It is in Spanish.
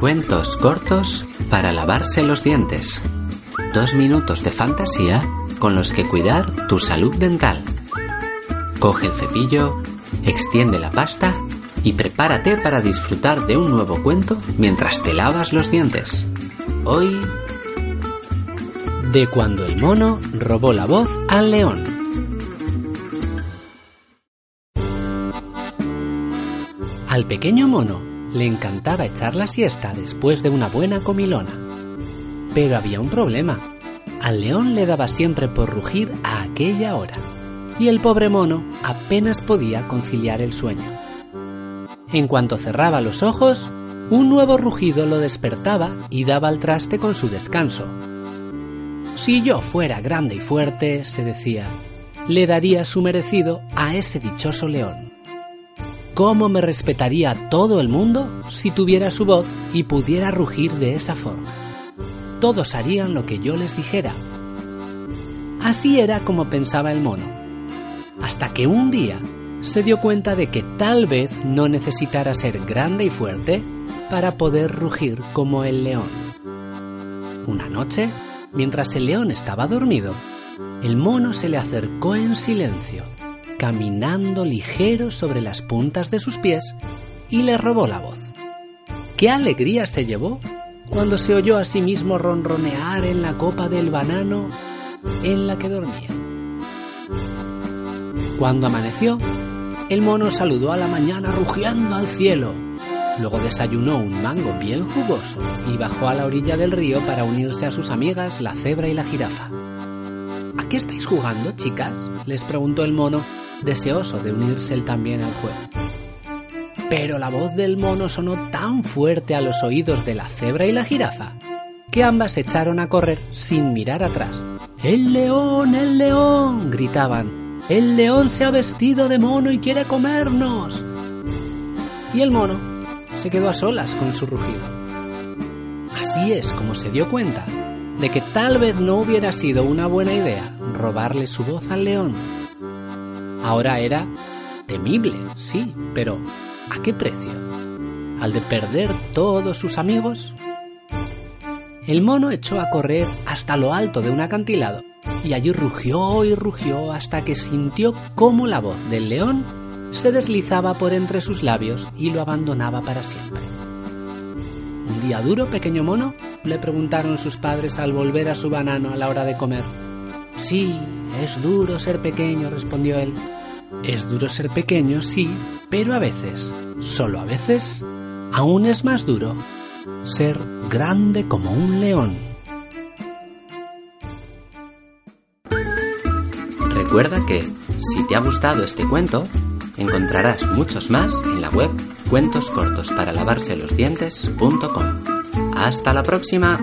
Cuentos cortos para lavarse los dientes. Dos minutos de fantasía con los que cuidar tu salud dental. Coge el cepillo, extiende la pasta y prepárate para disfrutar de un nuevo cuento mientras te lavas los dientes. Hoy... De cuando el mono robó la voz al león. Al pequeño mono le encantaba echar la siesta después de una buena comilona. Pero había un problema. Al león le daba siempre por rugir a aquella hora, y el pobre mono apenas podía conciliar el sueño. En cuanto cerraba los ojos, un nuevo rugido lo despertaba y daba al traste con su descanso. Si yo fuera grande y fuerte, se decía, le daría su merecido a ese dichoso león. ¿Cómo me respetaría todo el mundo si tuviera su voz y pudiera rugir de esa forma? Todos harían lo que yo les dijera. Así era como pensaba el mono. Hasta que un día se dio cuenta de que tal vez no necesitara ser grande y fuerte para poder rugir como el león. Una noche, mientras el león estaba dormido, el mono se le acercó en silencio caminando ligero sobre las puntas de sus pies y le robó la voz. ¡Qué alegría se llevó cuando se oyó a sí mismo ronronear en la copa del banano en la que dormía! Cuando amaneció, el mono saludó a la mañana rugiendo al cielo. Luego desayunó un mango bien jugoso y bajó a la orilla del río para unirse a sus amigas la cebra y la jirafa. ¿A qué estáis jugando, chicas? les preguntó el mono, deseoso de unirse él también al juego. Pero la voz del mono sonó tan fuerte a los oídos de la cebra y la jirafa que ambas se echaron a correr sin mirar atrás. ¡El león, el león! gritaban. ¡El león se ha vestido de mono y quiere comernos! Y el mono se quedó a solas con su rugido. Así es como se dio cuenta de que tal vez no hubiera sido una buena idea robarle su voz al león. Ahora era temible, sí, pero ¿a qué precio? ¿Al de perder todos sus amigos? El mono echó a correr hasta lo alto de un acantilado y allí rugió y rugió hasta que sintió cómo la voz del león se deslizaba por entre sus labios y lo abandonaba para siempre. ¿Un día duro, pequeño mono? le preguntaron sus padres al volver a su banano a la hora de comer. Sí, es duro ser pequeño, respondió él. Es duro ser pequeño, sí, pero a veces, solo a veces, aún es más duro ser grande como un león. Recuerda que, si te ha gustado este cuento, encontrarás muchos más en la web cuentoscortosparalavarselosdientes.com. Hasta la próxima.